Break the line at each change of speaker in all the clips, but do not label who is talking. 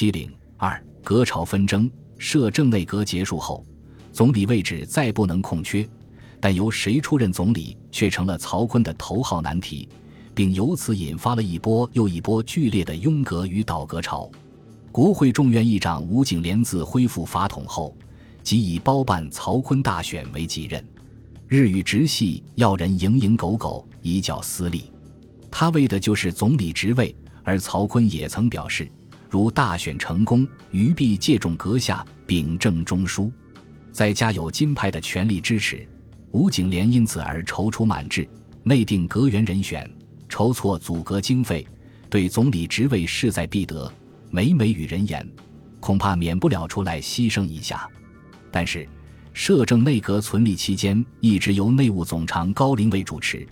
七零二革朝纷争，摄政内阁结束后，总理位置再不能空缺，但由谁出任总理却成了曹锟的头号难题，并由此引发了一波又一波剧烈的拥革与倒革潮。国会众院议长吴景莲自恢复法统后，即以包办曹锟大选为己任，日与直系要人蝇营狗苟，以较私利。他为的就是总理职位，而曹锟也曾表示。如大选成功，余必借重阁下秉政中枢，再加有金派的全力支持，吴景莲因此而踌躇满志，内定阁员人选，筹措阻隔经费，对总理职位势在必得，每每与人言，恐怕免不了出来牺牲一下。但是，摄政内阁存立期间，一直由内务总长高龄卫主持，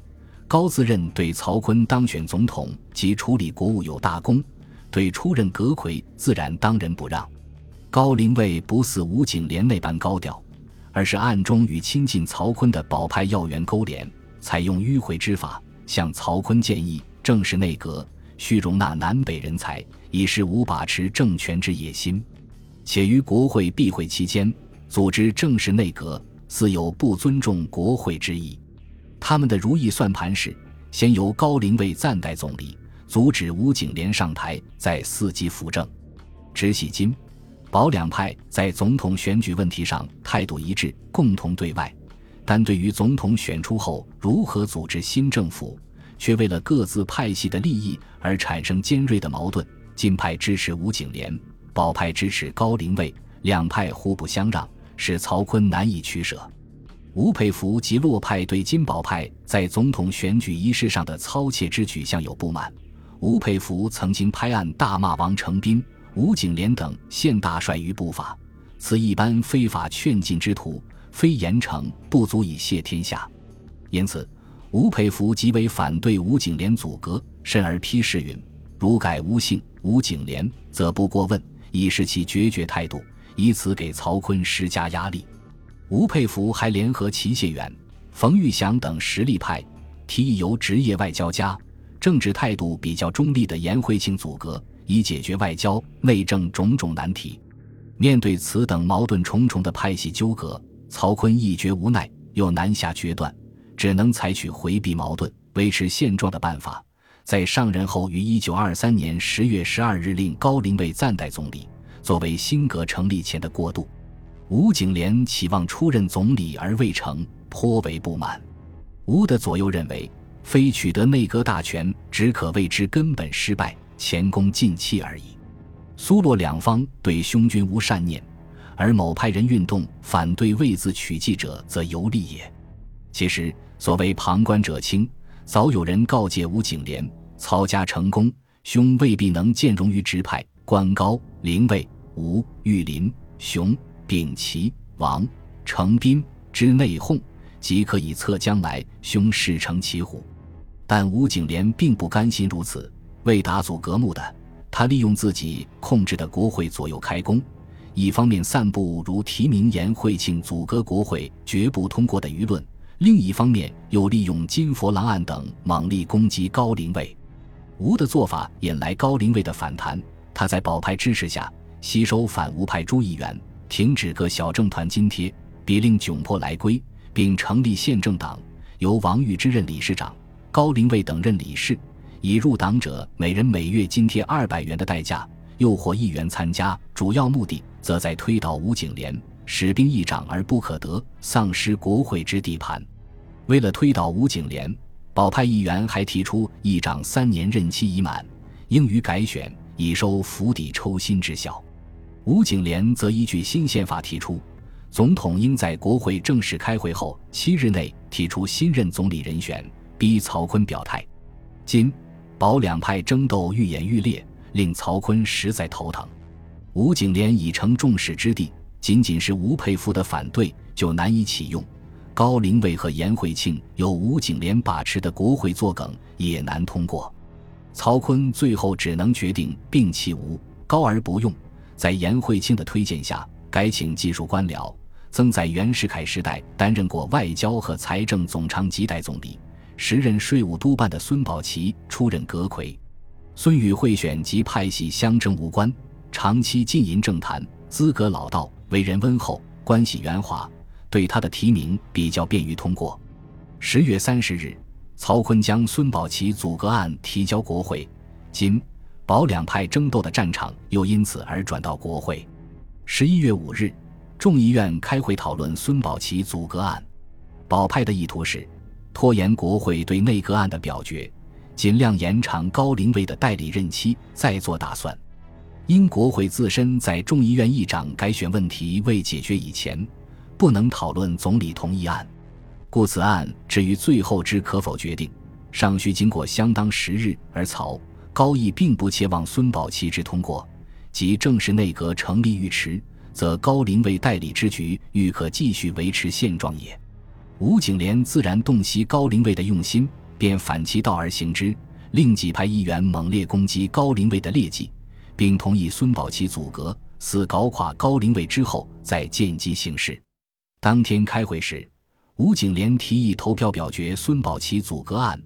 高自认对曹锟当选总统及处理国务有大功。对出任阁魁自然当仁不让，高陵卫不似吴景莲那般高调，而是暗中与亲近曹锟的保派要员勾连，采用迂回之法，向曹锟建议正式内阁，需容纳南北人才，以示无把持政权之野心。且于国会闭会期间组织正式内阁，似有不尊重国会之意。他们的如意算盘是，先由高陵卫暂代总理。阻止吴景莲上台，再伺机扶正。直系金、保两派在总统选举问题上态度一致，共同对外；但对于总统选出后如何组织新政府，却为了各自派系的利益而产生尖锐的矛盾。金派支持吴景莲，保派支持高陵卫，两派互不相让，使曹锟难以取舍。吴佩孚及洛派对金宝派在总统选举仪式上的操切之举向有不满。吴佩孚曾经拍案大骂王承斌、吴景莲等现大帅于不法，此一般非法劝进之徒，非严惩不足以谢天下。因此，吴佩孚极为反对吴景莲阻隔，甚而批示云：“如改吴姓吴景莲，则不过问。”以示其决绝态度，以此给曹锟施加压力。吴佩孚还联合齐燮远、冯玉祥等实力派，提议由职业外交家。政治态度比较中立的颜惠庆阻隔，以解决外交、内政种种难题。面对此等矛盾重重的派系纠葛，曹锟一觉无奈，又难下决断，只能采取回避矛盾、维持现状的办法。在上任后，于一九二三年十月十二日令高陵卫暂代总理，作为新阁成立前的过渡。吴景莲期望出任总理而未成，颇为不满。吴的左右认为。非取得内阁大权，只可谓之根本失败，前功尽弃而已。苏洛两方对兄君无善念，而某派人运动反对位自取继者，则尤利也。其实所谓旁观者清，早有人告诫吴景莲：曹家成功，兄未必能兼容于直派。官高、临位、吴、玉林、熊、秉齐、王、成斌之内讧，即可以测将来兄事成骑虎。但吴景莲并不甘心如此，为打阻隔幕的，他利用自己控制的国会左右开弓，一方面散布如提名言惠庆阻隔国会绝不通过的舆论，另一方面又利用金佛郎案等猛力攻击高陵卫。吴的做法引来高陵卫的反弹，他在保派支持下吸收反吴派诸议员，停止各小政团津贴，别令窘迫来归，并成立宪政党，由王玉之任理事长。高陵卫等任理事，以入党者每人每月津贴二百元的代价诱惑议员参加，主要目的则在推倒吴景莲，使兵议长而不可得，丧失国会之地盘。为了推倒吴景莲，保派议员还提出议长三年任期已满，应予改选，以收釜底抽薪之效。吴景莲则依据新宪法提出，总统应在国会正式开会后七日内提出新任总理人选。逼曹锟表态，今、保两派争斗愈演愈烈，令曹锟实在头疼。吴景莲已成众矢之的，仅仅是吴佩孚的反对就难以启用。高陵卫和颜惠庆由吴景莲把持的国会作梗，也难通过。曹锟最后只能决定摒弃吴高而不用，在颜惠庆的推荐下，改请技术官僚，曾在袁世凯时代担任过外交和财政总长及代总理。时任税务督办的孙宝琦出任阁魁，孙与贿选及派系相争无关，长期浸淫政坛，资格老道，为人温厚，关系圆滑，对他的提名比较便于通过。十月三十日，曹锟将孙宝琦阻隔案提交国会，今保两派争斗的战场又因此而转到国会。十一月五日，众议院开会讨论孙宝琦阻隔案，保派的意图是拖延国会对内阁案的表决，尽量延长高龄位的代理任期，再做打算。因国会自身在众议院议长改选问题未解决以前，不能讨论总理同意案。故此案至于最后之可否决定，尚需经过相当时日。而曹高义并不切望孙宝琦之通过，即正式内阁成立欲迟，则高龄为代理之局欲可继续维持现状也。吴景莲自然洞悉高龄卫的用心，便反其道而行之，令几派议员猛烈攻击高龄卫的劣迹，并同意孙宝琦阻隔，似搞垮高龄卫之后再见机行事。当天开会时。吴景莲提议投票表决孙宝琦阻隔案，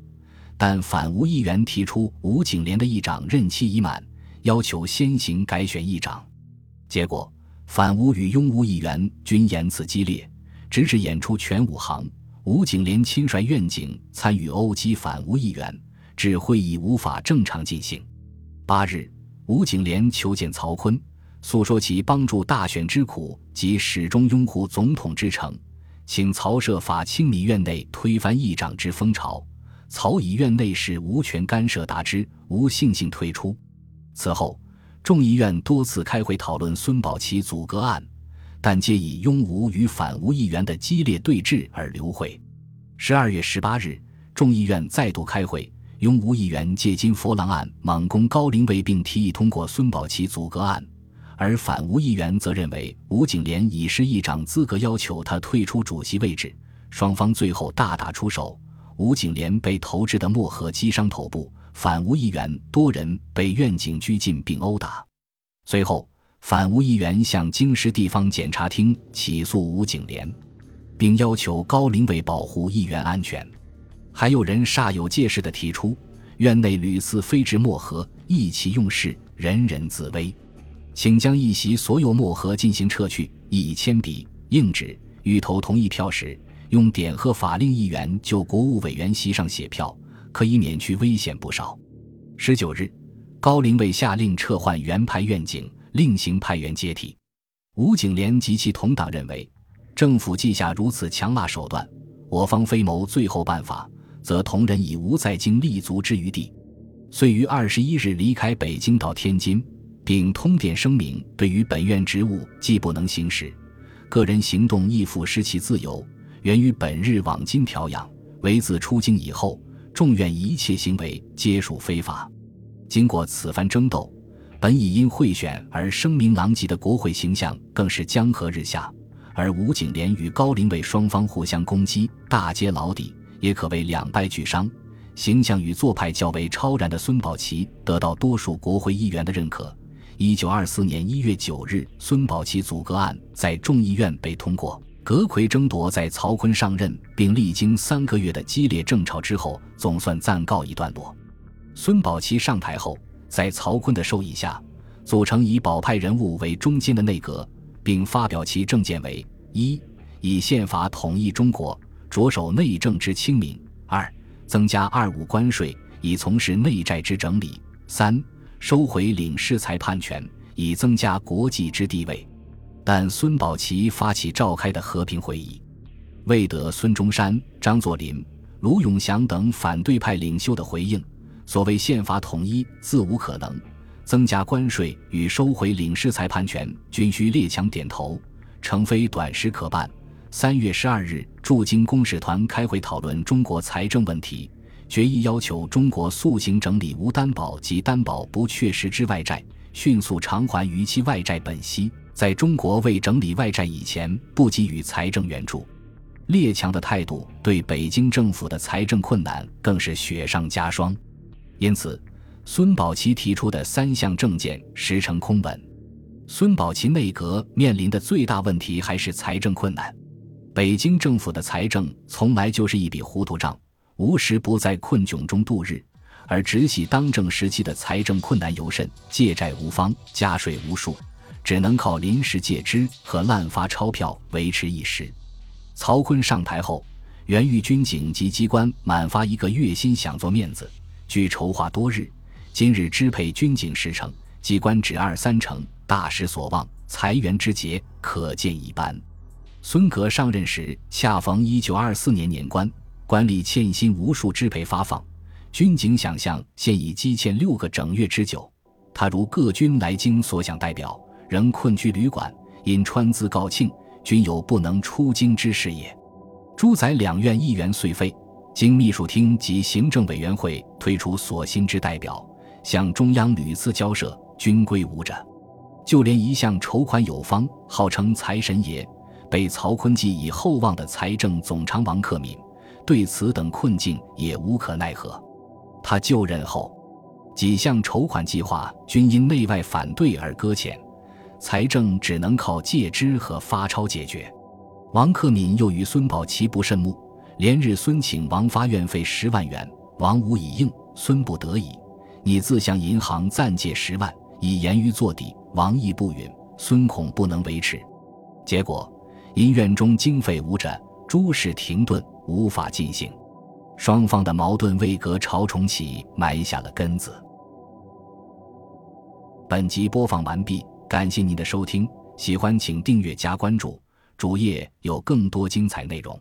但反吴议员提出吴景莲的议长任期已满，要求先行改选议长。结果，反吴与拥吴议员均言辞激烈，直至演出全武行。吴景莲亲率院警参与殴击反吴议员，致会议无法正常进行。八日，吴景莲求见曹锟，诉说其帮助大选之苦及始终拥护总统之诚。请曹设法清理院内推翻议长之风潮，曹以院内事无权干涉答之，无悻悻退出。此后，众议院多次开会讨论孙宝琦阻隔案，但皆以拥吴与反吴议员的激烈对峙而流会。十二月十八日，众议院再度开会，拥吴议员借金佛郎案猛攻高龄卫，并提议通过孙宝琦阻隔案。而反吴议员则认为吴景莲已失议长资格，要求他退出主席位置。双方最后大打出手，吴景莲被投掷的墨盒击伤头部，反吴议员多人被院警拘禁并殴打。随后，反吴议员向京师地方检察厅起诉吴景莲，并要求高龄伟保护议员安全。还有人煞有介事地提出，院内屡次飞掷墨盒，意其用事，人人自危。请将一席所有墨盒进行撤去，以铅笔、硬纸欲投同意票时，用点和法令议员就国务委员席上写票，可以免去危险不少。十九日，高龄伟下令撤换原派院警，另行派员接替。吴景莲及其同党认为，政府记下如此强辣手段，我方非谋最后办法，则同仁已无在京立足之余地，遂于二十一日离开北京到天津。并通电声明，对于本院职务既不能行使，个人行动亦复失其自由，源于本日往京调养。唯自出京以后，众院一切行为皆属非法。经过此番争斗，本已因贿选而声名狼藉的国会形象更是江河日下。而吴景莲与高龄伟双方互相攻击，大揭老底，也可谓两败俱伤。形象与做派较为超然的孙宝琦得到多数国会议员的认可。一九二四年一月九日，孙宝琦阻隔案在众议院被通过。阁魁争夺在曹锟上任并历经三个月的激烈争吵之后，总算暂告一段落。孙宝琦上台后，在曹锟的授意下，组成以保派人物为中间的内阁，并发表其政见为：一、以宪法统一中国，着手内政之清明；二、增加二五关税，以从事内债之整理；三。收回领事裁判权，以增加国际之地位。但孙宝琦发起召开的和平会议，未得孙中山、张作霖、卢永祥等反对派领袖的回应。所谓宪法统一，自无可能；增加关税与收回领事裁判权，均需列强点头，诚非短时可办。三月十二日，驻京公使团开会讨论中国财政问题。决议要求中国速行整理无担保及担保不确实之外债，迅速偿还逾期外债本息。在中国未整理外债以前，不给予财政援助。列强的态度对北京政府的财政困难更是雪上加霜。因此，孙宝琦提出的三项政见实成空文。孙宝琦内阁面临的最大问题还是财政困难。北京政府的财政从来就是一笔糊涂账。无时不在困窘中度日，而直系当政时期的财政困难尤甚，借债无方，加税无数，只能靠临时借支和滥发钞票维持一时。曹锟上台后，原豫军警及机关满发一个月薪，想做面子，据筹划多日，今日支配军警十成，机关只二三成，大失所望，裁员之节可见一斑。孙革上任时，恰逢一九二四年年关，官吏欠薪无数，支配发放。军警想象现已积欠六个整月之久。他如各军来京所想代表，仍困居旅馆，因川资告罄，均有不能出京之事也。诸宰两院议员遂废，经秘书厅及行政委员会推出所心之代表，向中央屡次交涉，均归无着。就连一向筹款有方、号称财神爷。被曹锟寄以厚望的财政总长王克敏，对此等困境也无可奈何。他就任后，几项筹款计划均因内外反对而搁浅，财政只能靠借支和发钞解决。王克敏又与孙宝琦不甚睦，连日孙请王发院费十万元，王无以应，孙不得已，你自向银行暂借十万，以言于作抵。王亦不允，孙恐不能维持，结果。因院中经费无着，诸事停顿，无法进行。双方的矛盾为隔朝重启埋下了根子。本集播放完毕，感谢您的收听，喜欢请订阅加关注，主页有更多精彩内容。